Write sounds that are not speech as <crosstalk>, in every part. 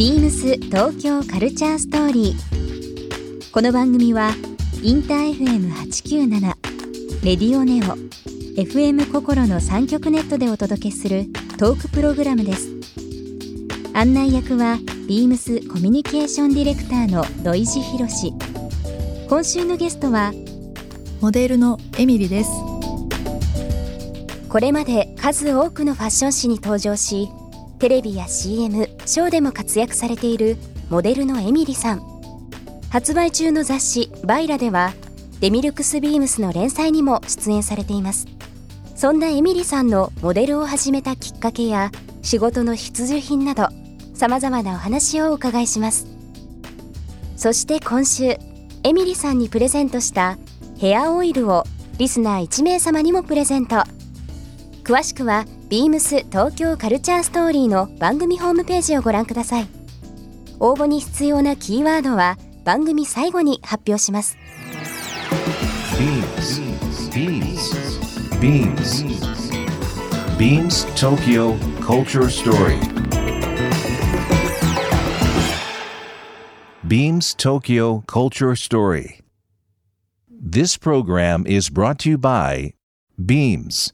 ビームス東京カルチャーストーリー。この番組はインター FM897 レディオネオ FM 心の三極ネットでお届けするトークプログラムです。案内役はビームスコミュニケーションディレクターの土井博志。今週のゲストはモデルのエミリですこれまで数多くのファッション誌に登場しテレビや CM ショーでも活躍されているモデルのエミリさん。発売中の雑誌「バイラ」ではデミルクスビームスの連載にも出演されています。そんなエミリさんのモデルを始めたきっかけや仕事の必需品などさまざまなお話をお伺いします。そして今週エミリさんにプレゼントしたヘアオイルをリスナー1名様にもプレゼント。詳しくはビームス東京カルチャーストーリーの番組ホームページをご覧ください応募に必要なキーワードは番組最後に発表します BeamsBeamsBeamsTokyo Culture Story Beams Tokyo Culture Story This program is brought to you by Beams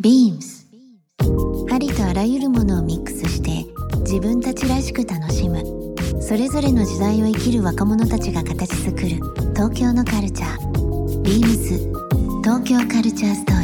ビームスありとあらゆるものをミックスして自分たちらしく楽しむ。それぞれの時代を生きる若者たちが形作る東京のカルチャービームス東京カルチャーストーリー。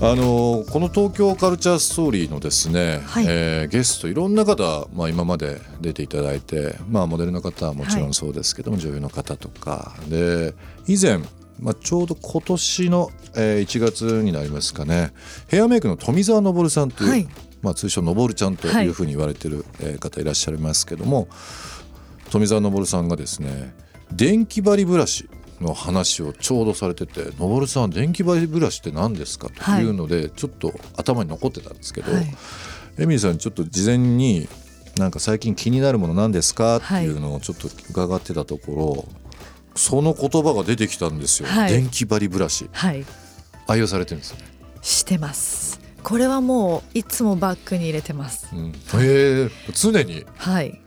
あのこの東京カルチャーストーリーのですね、はい。えーゲストいろんな方、まあ、今まで出ていただいて、まあ、モデルの方はもちろんそうですけども、女優の方とか。で以前、まあ、ちょうど今年の、えー1月になりますかねヘアメイクの富澤昇さんという、はい。まあ、通称昇ちゃんというふうに言われてる、えー方いらっしゃいますけども富澤昇さんがですね電気針ブラシの話をちょうどされてて「昇さん電気針ブラシって何ですか?」とい。うので、ちょっと頭に残ってたんですけど、はい。エミリーさんちょっと事前になんか最近気になるもの何ですか？っていうのをちょっと伺ってたところ、その言葉が出てきたんですよ、はい。電気針ブラシ。はい。愛用されてるんですよね。してます。これはもういつもバッグに入れてます。うん、へえ常に、はい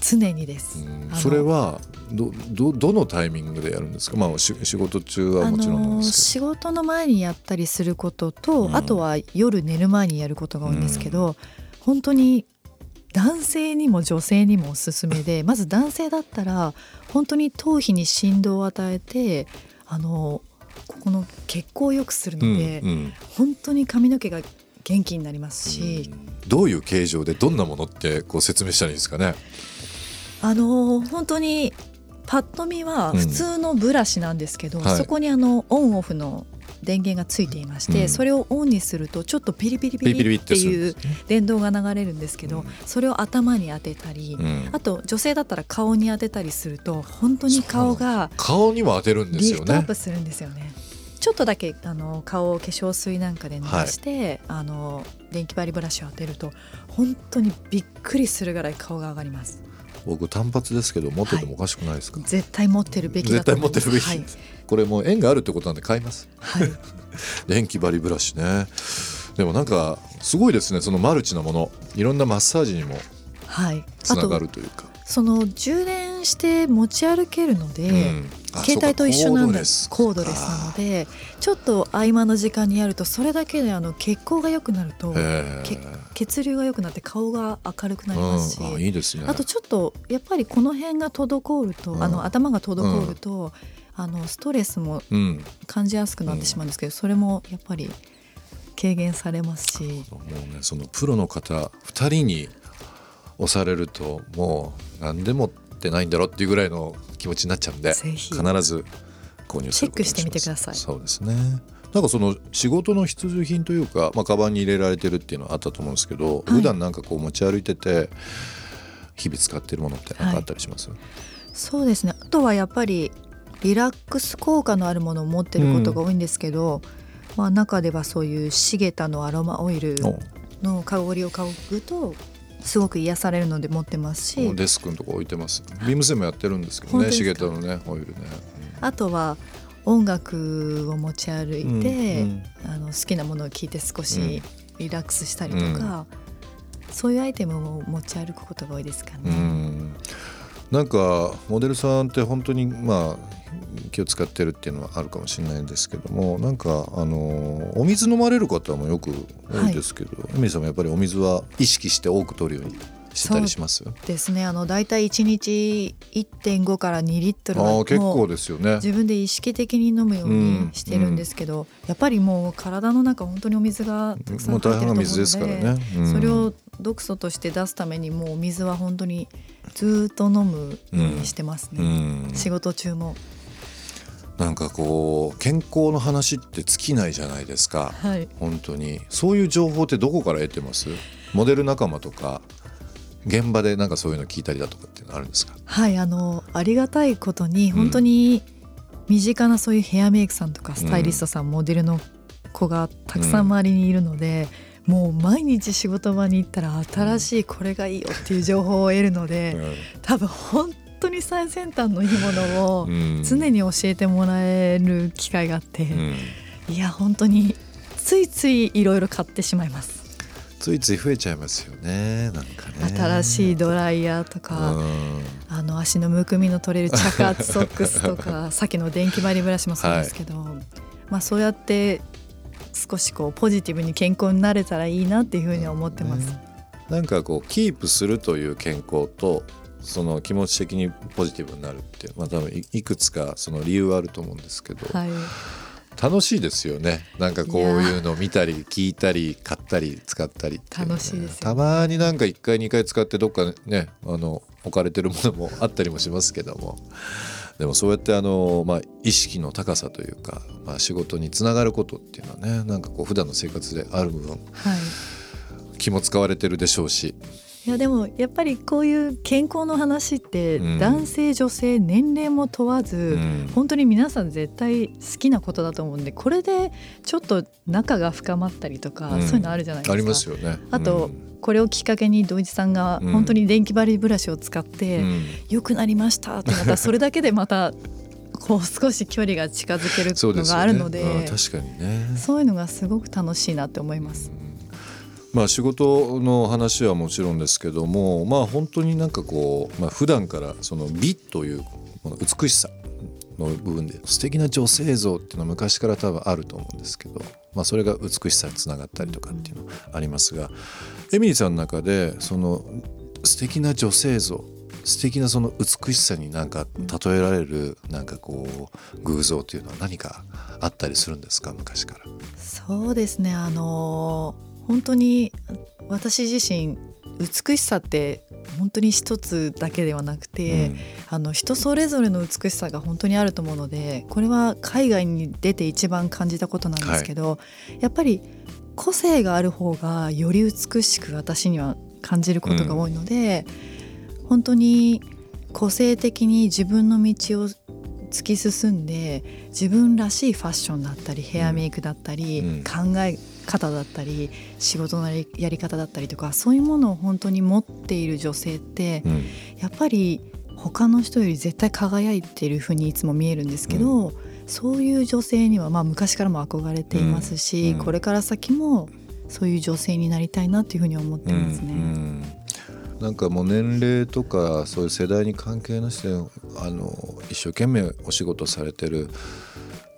常にです、うん。それはどどどのタイミングでやるんですか、まあ、し仕事中はもちろん仕事の前にやったりすることと、うん。あとは夜寝る前にやることが多いんですけど、本当に男性にも女性にもおすすめで <laughs> まず男性だったら本当に頭皮に振動を与えてあのここの血行を良くするので、うんうん。本当に髪の毛が元気になりますし、どういう形状でどんなものってこう説明したらいいですかね？あの本当にパッと見は普通のブラシなんですけど、うんはいそこにあのオンオフの電源がついていまして、うんそれをオンにするとちょっとピリピリピピリっていう。電動が流れるんですけど、うんそれを頭に当てたり、うんあと女性だったら顔に当てたりすると本当に顔が顔にも当てるんですよねリフトアップ。するんですよね。ちょっとだけあの顔を化粧水なんかで濡らして、あの電気針ブラシを当てると本当にびっくりするぐらい顔が上がります。僕単発ですけど持っててもおかしくないですか？絶対持ってるべきだ絶対持ってるべき、はい。これもう縁があるってことなんで買います。はい、<laughs> 電気針ブラシね。でもなんかすごいですねそのマルチなもの。いろんなマッサージにもはい、つながるというか。その充電して持ち歩けるので、うん。あ携帯と一緒なんだ。そうかコードレスなのでちょっと合間の時間にやるとそれだけであの血行が良くなると血流が良くなって顔が明るくなりますし、うん、あいいですね。あとちょっとやっぱりこの辺が滞ると、うん。あの頭が滞ると、あのストレスもうん。感じやすくなってしまうんですけど、それもやっぱり軽減されますし。もうねそのプロの方2人に押されるともう何でもってないんだろうっていうぐらいの気持ちになっちゃうんで必ず購入するチェックしてみてください。そうですね。なんかその仕事の必需品というか、まあ、カバンに入れられてるっていうのはあったと思うんですけど、普段なんかこう持ち歩いてて日々使ってるものって何かあったりします、そうですね。あとはやっぱりリラックス効果のあるものを持ってることが多いんですけど、まあ、中ではそういうシゲタのアロマオイルおの香りを嗅ぐとすごく癒されるので持ってますし。デスクのとこ置いてます。ビームスでもやってるんですけどねシゲ本当ですか？タのねオイルね。あとは音楽を持ち歩いて、うんあの好きなものを聴いて少しリラックスしたりとか、そういうアイテムを持ち歩くことが多いですかうね。んなんかモデルさんって本当にまあ気を使ってるっていうのはあるかもしれないんですけどもなんかあのお水飲まれる方もよく多いですけど、エミリーさんもやっぱりお水は意識して多く取るようにしてたりします？ですね。あのだいたい1日1.5から2リットルはああ結構ですよね。自分で意識的に飲むようにしてるんですけど、やっぱりもう体の中本当にお水がたくさんもう大半が入ってると思うので水ですからね。うん。それを毒素として出すためにもうお水は本当にずっと飲むようにしてますね、うん。仕事中も。なんかこう健康の話って尽きないじゃないですか。はい。本当に。そういう情報ってどこから得てます？モデル仲間とか現場でなんかそういうの聞いたりだとかっていうのあるんですか？はいあのありがたいことに本当に身近なそういうヘアメイクさんとかスタイリストさん、モデルの子がたくさん周りにいるので、もう毎日仕事場に行ったら新しいこれがいいよっていう情報を得るので、多分本当に最先端のいいものをうん。常に教えてもらえる機会があって、うん。いや本当についついいろいろ買ってしまいます。ついつい増えちゃいますよねなんかね。新しいドライヤーとか、うん。あの足のむくみの取れる着圧 <laughs> ソックスとかさっきの電気針ブラシもそうですけど、まあそうやって少しこうポジティブに健康になれたらいいなっていうふうには思ってます。ね。なんかこうキープするという健康とその気持ち的にポジティブになるっていうまあ多分いいくつかその理由はあると思うんですけど、はい、楽しいですよね。なんかこういうのを見たり聞いたり買ったり使ったりっね。楽しいですよたまになんか1回2回使ってどっかねあの置かれてるものもあったりもしますけどもでもそうやってあの、まあ、意識の高さというか、まあ、仕事につながることっていうのはねなんかこう普段の生活である部分はい。気も使われてるでしょうしいやでもやっぱりこういう健康の話ってうん男性女性年齢も問わず、うん本当に皆さん絶対好きなことだと思うんでこれでちょっと仲が深まったりとか、うんそういうのあるじゃないですか。ありますよね。あとうんこれをきっかけに土井さんがうん本当に電気針ブラシを使ってうん良くなりましたってなったらそれだけでまたこう少し距離が近づけるのがあるのでうん確かにね。そういうのがすごく楽しいなって思います。まあ仕事の話はもちろんですけどもまあ本当になんかこう、まあ普段からその美というこの美しさの部分で素敵な女性像っていうのは昔から多分あると思うんですけど、まあ、それが美しさにつながったりとかっていうのありますがエミリーさんの中でその素敵な女性像素敵なその美しさになんか例えられるなんかこう偶像というのは何かあったりするんですか？昔から。そうですねあの本当に私自身美しさって本当に一つだけではなくて、あの人それぞれの美しさが本当にあると思うのでこれは海外に出て一番感じたことなんですけど、やっぱり個性がある方がより美しく私には感じることが多いので、本当に個性的に自分の道を突き進んで自分らしいファッションだったりヘアメイクだったり、うん。考え方だったり仕事のやり方だったりとかそういうものを本当に持っている女性って、うん。やっぱり他の人より絶対輝いている風にいつも見えるんですけど、そういう女性にはまあ昔からも憧れていますし、うん。これから先もそういう女性になりたいなっていうふうに思ってますね。うん。うん。なんかもう年齢とかそういう世代に関係なしであの一生懸命お仕事されてる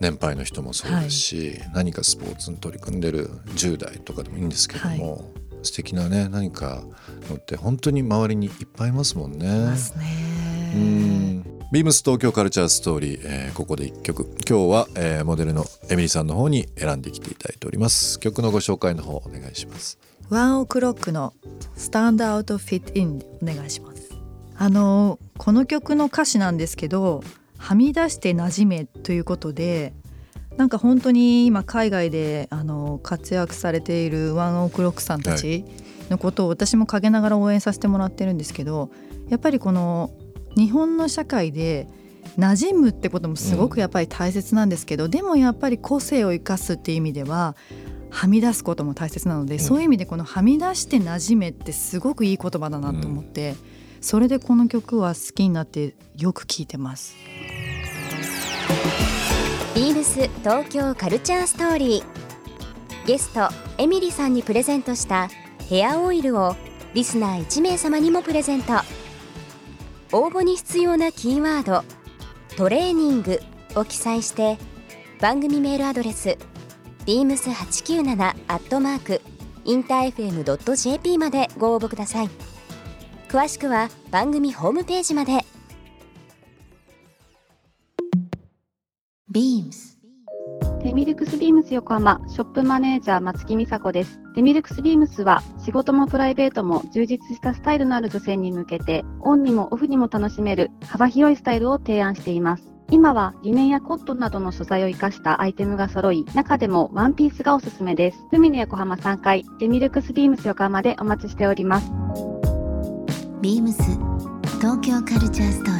年配の人もそうですし、何かスポーツに取り組んでる10代とかでもいいんですけども、素敵なね何かのって本当に周りにいっぱいいますもんね。ますね。うんビームス東京カルチャーストーリー、えーここで1曲今日は、えーモデルのエミリーさんの方に選んできていただいております曲のご紹介の方お願いしますワンオクロックのスタンドアウトフィットインでお願いします。あのこの曲の歌詞なんですけど、はみ出して馴染めということで、なんか本当に今海外であの活躍されているワンオクロックさんたちのことを私も陰ながら応援させてもらってるんですけど、やっぱりこの日本の社会で馴染むってこともすごくやっぱり大切なんですけど、でもやっぱり個性を生かすっていう意味でははみ出すことも大切なので、そういう意味でこのはみ出して馴染めってすごくいい言葉だなと思って、それでこの曲は好きになってよく聴いてます。ビームス東京カルチャーストーリーゲストエミリさんにプレゼントしたヘアオイルをリスナー1名様にもプレゼント。応募に必要なキーワード「トレーニング」を記載して番組メールアドレス beams897 アットマークインター FM.jp までご応募ください。詳しくは番組ホームページまで。Beams デミルクスビームス横浜ショップマネージャー松木美佐子です。デミルクスビームスは仕事もプライベートも充実したスタイルのある女性に向けてオンにもオフにも楽しめる幅広いスタイルを提案しています。今はリネンやコットンなどの素材を生かしたアイテムが揃い、中でもワンピースがおすすめです。海の横浜3階、デミルクスビームス横浜でお待ちしております。Beams 東京カルチャーストーリー